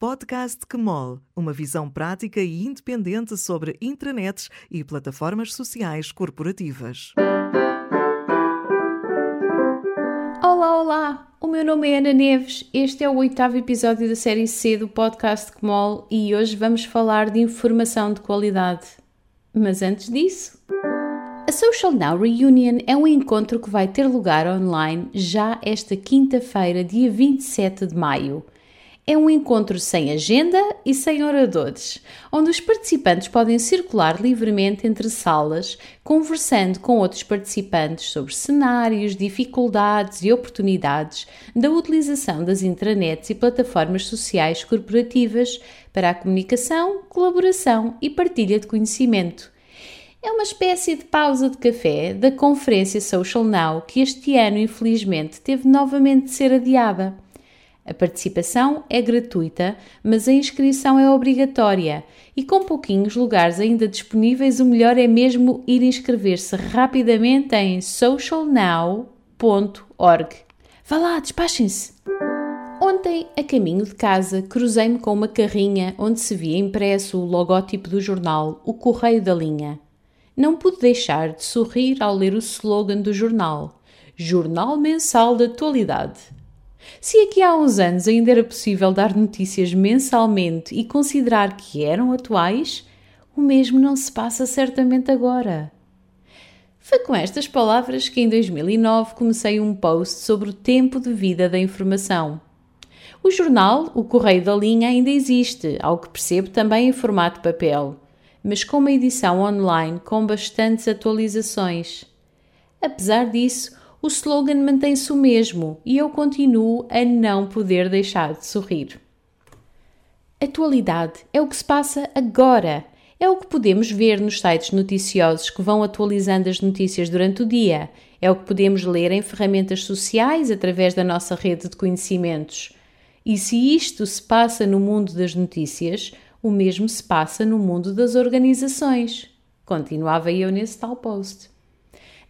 Podcast QMOL, uma visão prática e independente sobre intranets e plataformas sociais corporativas. Olá, olá! O meu nome é Ana Neves, este é o oitavo episódio da série C do podcast QMOL e hoje vamos falar de informação de qualidade. Mas antes disso. A Social Now Reunion é um encontro que vai ter lugar online já esta quinta-feira, dia 27 de maio. É um encontro sem agenda e sem oradores, onde os participantes podem circular livremente entre salas, conversando com outros participantes sobre cenários, dificuldades e oportunidades da utilização das intranets e plataformas sociais corporativas para a comunicação, colaboração e partilha de conhecimento. É uma espécie de pausa de café da conferência Social Now que este ano, infelizmente, teve novamente de ser adiada. A participação é gratuita, mas a inscrição é obrigatória e com pouquinhos lugares ainda disponíveis, o melhor é mesmo ir inscrever-se rapidamente em socialnow.org. Vá lá, despachem-se! Ontem, a caminho de casa, cruzei-me com uma carrinha onde se via impresso o logótipo do jornal O Correio da Linha. Não pude deixar de sorrir ao ler o slogan do jornal: Jornal Mensal de Atualidade se aqui há uns anos ainda era possível dar notícias mensalmente e considerar que eram atuais, o mesmo não se passa certamente agora. Foi com estas palavras que em 2009 comecei um post sobre o tempo de vida da informação. O jornal, o Correio da Linha, ainda existe, ao que percebo também em formato papel, mas com uma edição online com bastantes atualizações. Apesar disso, o slogan mantém-se o mesmo e eu continuo a não poder deixar de sorrir. Atualidade é o que se passa agora. É o que podemos ver nos sites noticiosos que vão atualizando as notícias durante o dia. É o que podemos ler em ferramentas sociais através da nossa rede de conhecimentos. E se isto se passa no mundo das notícias, o mesmo se passa no mundo das organizações. Continuava eu nesse tal post.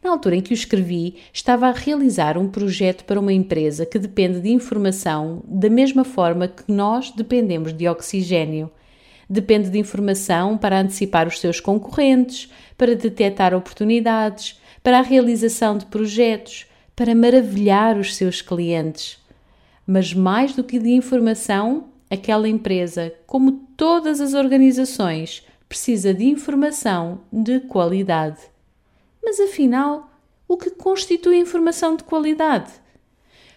Na altura em que o escrevi, estava a realizar um projeto para uma empresa que depende de informação da mesma forma que nós dependemos de oxigênio. Depende de informação para antecipar os seus concorrentes, para detectar oportunidades, para a realização de projetos, para maravilhar os seus clientes. Mas mais do que de informação, aquela empresa, como todas as organizações, precisa de informação de qualidade. Mas afinal, o que constitui informação de qualidade?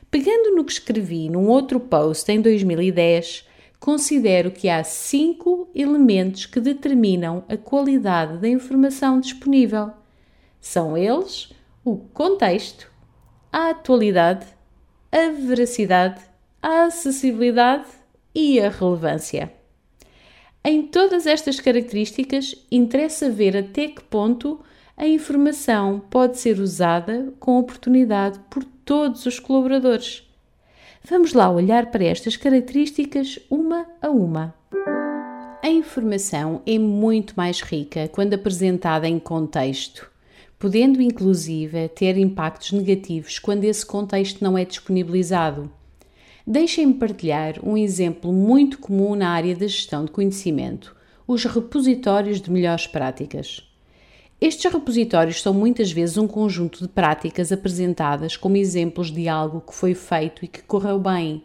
Pegando no que escrevi num outro post em 2010, considero que há cinco elementos que determinam a qualidade da informação disponível. São eles o contexto, a atualidade, a veracidade, a acessibilidade e a relevância. Em todas estas características, interessa ver até que ponto a informação pode ser usada com oportunidade por todos os colaboradores. Vamos lá olhar para estas características uma a uma. A informação é muito mais rica quando apresentada em contexto, podendo inclusive ter impactos negativos quando esse contexto não é disponibilizado. Deixem-me partilhar um exemplo muito comum na área da gestão de conhecimento: os repositórios de melhores práticas. Estes repositórios são muitas vezes um conjunto de práticas apresentadas como exemplos de algo que foi feito e que correu bem.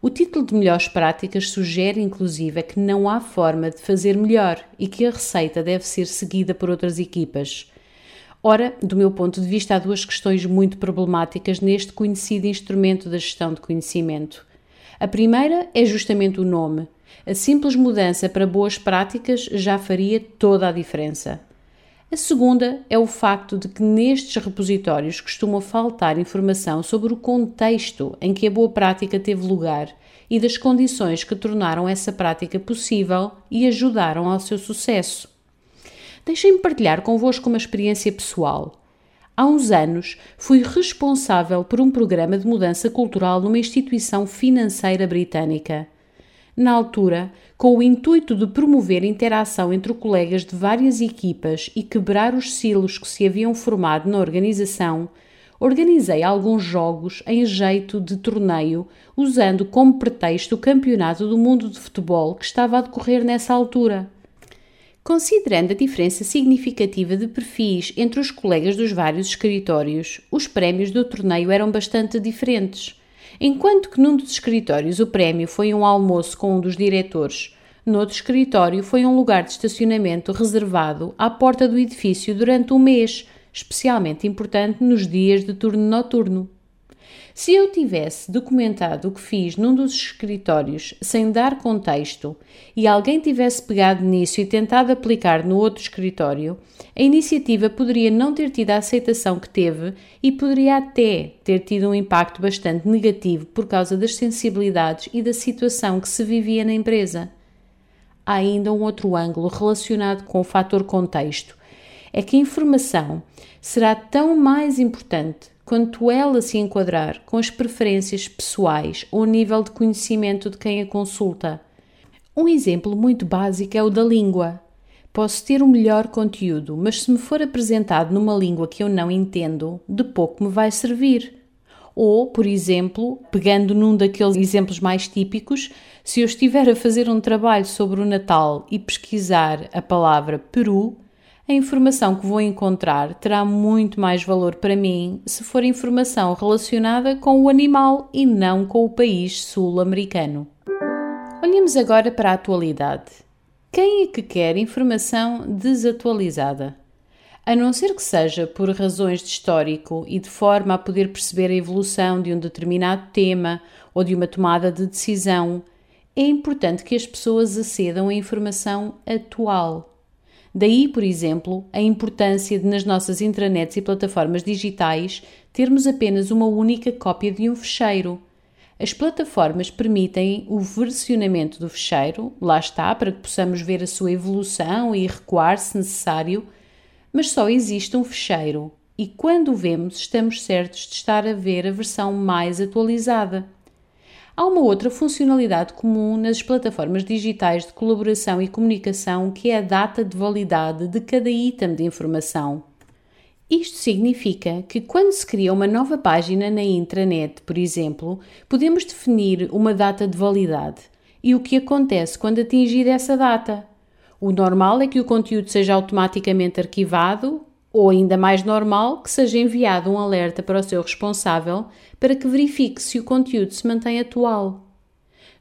O título de Melhores Práticas sugere, inclusive, que não há forma de fazer melhor e que a receita deve ser seguida por outras equipas. Ora, do meu ponto de vista, há duas questões muito problemáticas neste conhecido instrumento da gestão de conhecimento. A primeira é justamente o nome. A simples mudança para boas práticas já faria toda a diferença. A segunda é o facto de que nestes repositórios costuma faltar informação sobre o contexto em que a boa prática teve lugar e das condições que tornaram essa prática possível e ajudaram ao seu sucesso. Deixem-me partilhar convosco uma experiência pessoal. Há uns anos fui responsável por um programa de mudança cultural numa instituição financeira britânica na altura, com o intuito de promover interação entre colegas de várias equipas e quebrar os silos que se haviam formado na organização, organizei alguns jogos em jeito de torneio, usando como pretexto o Campeonato do Mundo de Futebol que estava a decorrer nessa altura. Considerando a diferença significativa de perfis entre os colegas dos vários escritórios, os prémios do torneio eram bastante diferentes. Enquanto que num dos escritórios o prémio foi um almoço com um dos diretores, noutro escritório foi um lugar de estacionamento reservado à porta do edifício durante um mês, especialmente importante nos dias de turno noturno. Se eu tivesse documentado o que fiz num dos escritórios sem dar contexto e alguém tivesse pegado nisso e tentado aplicar no outro escritório, a iniciativa poderia não ter tido a aceitação que teve e poderia até ter tido um impacto bastante negativo por causa das sensibilidades e da situação que se vivia na empresa. Há ainda um outro ângulo relacionado com o fator contexto. É que a informação será tão mais importante quanto ela se enquadrar com as preferências pessoais ou nível de conhecimento de quem a consulta. Um exemplo muito básico é o da língua. Posso ter o um melhor conteúdo, mas se me for apresentado numa língua que eu não entendo, de pouco me vai servir. Ou, por exemplo, pegando num daqueles exemplos mais típicos, se eu estiver a fazer um trabalho sobre o Natal e pesquisar a palavra Peru, a informação que vou encontrar terá muito mais valor para mim se for informação relacionada com o animal e não com o país sul-americano. Olhemos agora para a atualidade. Quem é que quer informação desatualizada? A não ser que seja por razões de histórico e de forma a poder perceber a evolução de um determinado tema ou de uma tomada de decisão, é importante que as pessoas acedam à informação atual Daí, por exemplo, a importância de, nas nossas intranets e plataformas digitais, termos apenas uma única cópia de um fecheiro. As plataformas permitem o versionamento do fecheiro, lá está, para que possamos ver a sua evolução e recuar se necessário, mas só existe um fecheiro e quando o vemos estamos certos de estar a ver a versão mais atualizada. Há uma outra funcionalidade comum nas plataformas digitais de colaboração e comunicação que é a data de validade de cada item de informação. Isto significa que quando se cria uma nova página na intranet, por exemplo, podemos definir uma data de validade e o que acontece quando atingir essa data. O normal é que o conteúdo seja automaticamente arquivado ou ainda mais normal que seja enviado um alerta para o seu responsável para que verifique se o conteúdo se mantém atual.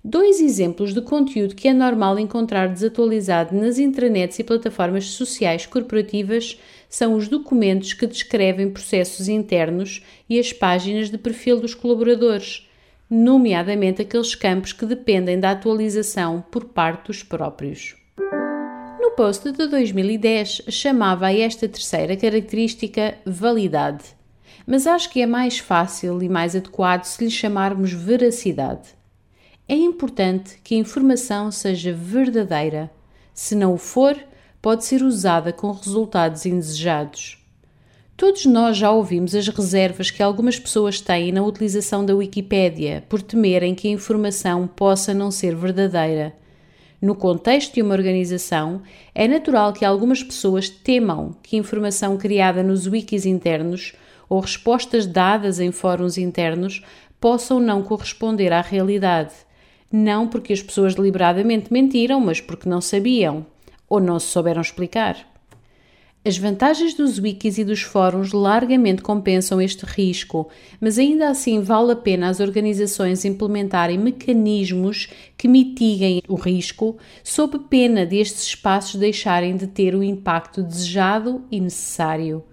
Dois exemplos de conteúdo que é normal encontrar desatualizado nas intranets e plataformas sociais corporativas são os documentos que descrevem processos internos e as páginas de perfil dos colaboradores, nomeadamente aqueles campos que dependem da atualização por parte dos próprios. Post de 2010 chamava a esta terceira característica validade, mas acho que é mais fácil e mais adequado se lhe chamarmos veracidade. É importante que a informação seja verdadeira. Se não o for, pode ser usada com resultados indesejados. Todos nós já ouvimos as reservas que algumas pessoas têm na utilização da Wikipédia por temerem que a informação possa não ser verdadeira no contexto de uma organização, é natural que algumas pessoas temam que informação criada nos wikis internos ou respostas dadas em fóruns internos possam não corresponder à realidade. Não porque as pessoas deliberadamente mentiram, mas porque não sabiam ou não se souberam explicar. As vantagens dos wikis e dos fóruns largamente compensam este risco, mas ainda assim vale a pena as organizações implementarem mecanismos que mitiguem o risco, sob pena destes espaços deixarem de ter o impacto desejado e necessário.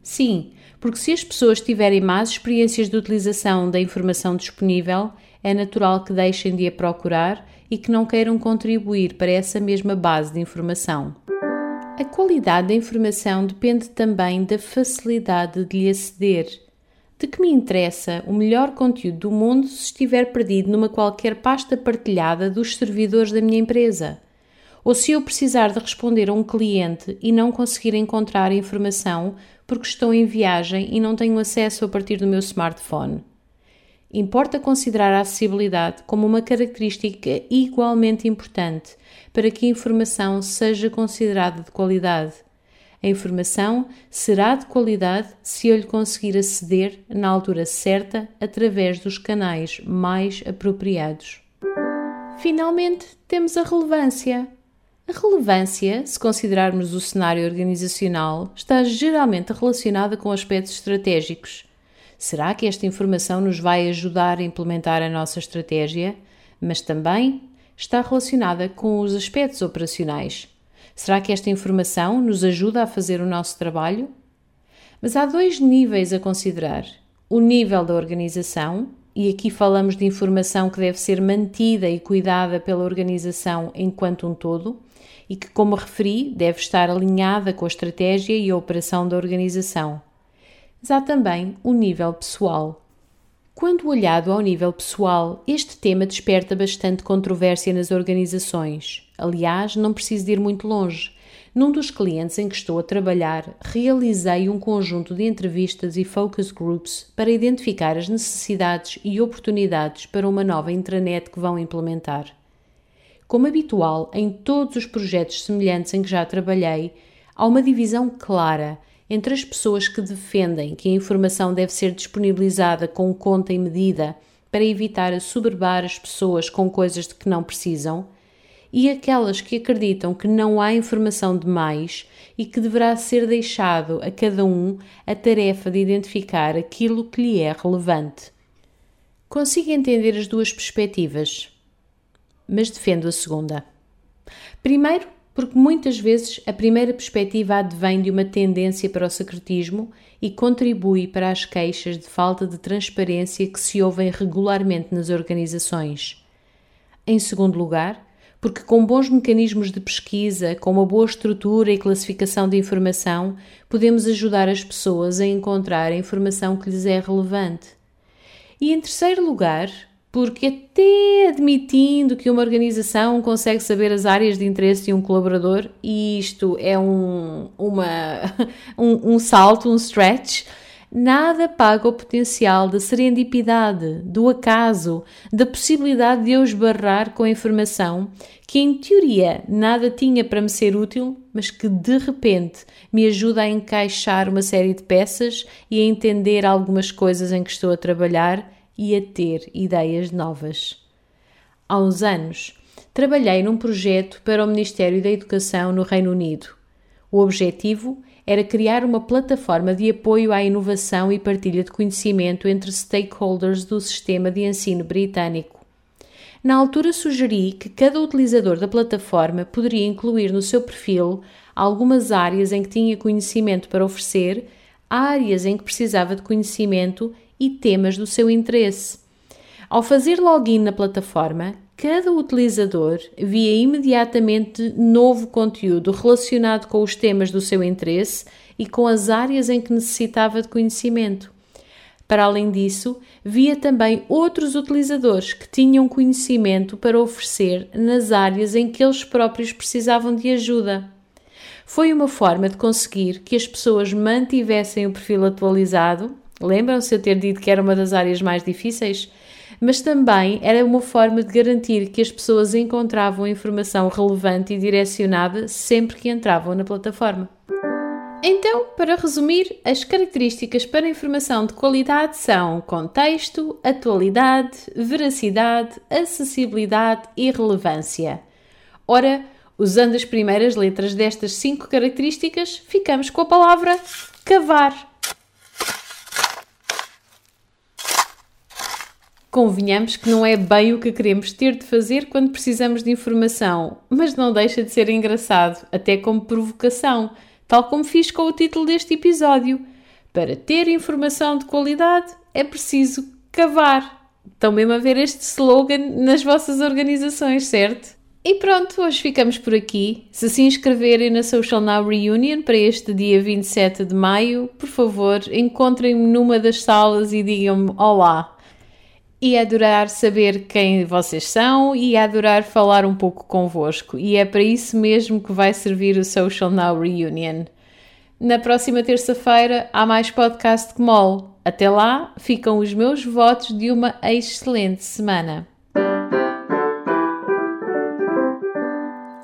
Sim, porque se as pessoas tiverem más experiências de utilização da informação disponível, é natural que deixem de a procurar e que não queiram contribuir para essa mesma base de informação. A qualidade da informação depende também da facilidade de lhe aceder. De que me interessa o melhor conteúdo do mundo se estiver perdido numa qualquer pasta partilhada dos servidores da minha empresa? Ou se eu precisar de responder a um cliente e não conseguir encontrar informação porque estou em viagem e não tenho acesso a partir do meu smartphone? Importa considerar a acessibilidade como uma característica igualmente importante para que a informação seja considerada de qualidade. A informação será de qualidade se eu lhe conseguir aceder na altura certa através dos canais mais apropriados. Finalmente, temos a relevância. A relevância, se considerarmos o cenário organizacional, está geralmente relacionada com aspectos estratégicos. Será que esta informação nos vai ajudar a implementar a nossa estratégia? Mas também está relacionada com os aspectos operacionais. Será que esta informação nos ajuda a fazer o nosso trabalho? Mas há dois níveis a considerar: o nível da organização, e aqui falamos de informação que deve ser mantida e cuidada pela organização enquanto um todo, e que, como referi, deve estar alinhada com a estratégia e a operação da organização. Mas há também o nível pessoal. Quando olhado ao nível pessoal, este tema desperta bastante controvérsia nas organizações. Aliás, não preciso ir muito longe. Num dos clientes em que estou a trabalhar, realizei um conjunto de entrevistas e focus groups para identificar as necessidades e oportunidades para uma nova intranet que vão implementar. Como habitual em todos os projetos semelhantes em que já trabalhei, há uma divisão clara entre as pessoas que defendem que a informação deve ser disponibilizada com conta e medida para evitar assoberbar as pessoas com coisas de que não precisam, e aquelas que acreditam que não há informação demais e que deverá ser deixado a cada um a tarefa de identificar aquilo que lhe é relevante. Consigo entender as duas perspectivas, mas defendo a segunda. Primeiro, porque muitas vezes a primeira perspectiva advém de uma tendência para o secretismo e contribui para as queixas de falta de transparência que se ouvem regularmente nas organizações. Em segundo lugar, porque com bons mecanismos de pesquisa, com uma boa estrutura e classificação de informação, podemos ajudar as pessoas a encontrar a informação que lhes é relevante. E em terceiro lugar, porque até admitindo que uma organização consegue saber as áreas de interesse de um colaborador, e isto é um, uma, um, um salto, um stretch, nada paga o potencial da serendipidade, do acaso, da possibilidade de eu esbarrar com a informação que, em teoria, nada tinha para me ser útil, mas que de repente me ajuda a encaixar uma série de peças e a entender algumas coisas em que estou a trabalhar e a ter ideias novas. Há uns anos, trabalhei num projeto para o Ministério da Educação no Reino Unido. O objetivo era criar uma plataforma de apoio à inovação e partilha de conhecimento entre stakeholders do sistema de ensino britânico. Na altura sugeri que cada utilizador da plataforma poderia incluir no seu perfil algumas áreas em que tinha conhecimento para oferecer, áreas em que precisava de conhecimento e temas do seu interesse. Ao fazer login na plataforma, cada utilizador via imediatamente novo conteúdo relacionado com os temas do seu interesse e com as áreas em que necessitava de conhecimento. Para além disso, via também outros utilizadores que tinham conhecimento para oferecer nas áreas em que eles próprios precisavam de ajuda. Foi uma forma de conseguir que as pessoas mantivessem o perfil atualizado Lembram-se eu ter dito que era uma das áreas mais difíceis? Mas também era uma forma de garantir que as pessoas encontravam informação relevante e direcionada sempre que entravam na plataforma. Então, para resumir, as características para informação de qualidade são contexto, atualidade, veracidade, acessibilidade e relevância. Ora, usando as primeiras letras destas cinco características, ficamos com a palavra cavar. Convenhamos que não é bem o que queremos ter de fazer quando precisamos de informação, mas não deixa de ser engraçado, até como provocação, tal como fiz com o título deste episódio. Para ter informação de qualidade é preciso cavar. Estão mesmo a ver este slogan nas vossas organizações, certo? E pronto, hoje ficamos por aqui. Se se inscreverem na Social Now Reunion para este dia 27 de maio, por favor, encontrem-me numa das salas e digam-me olá e adorar saber quem vocês são e adorar falar um pouco convosco. E é para isso mesmo que vai servir o Social Now Reunion. Na próxima terça-feira há mais podcast que mole. Até lá, ficam os meus votos de uma excelente semana.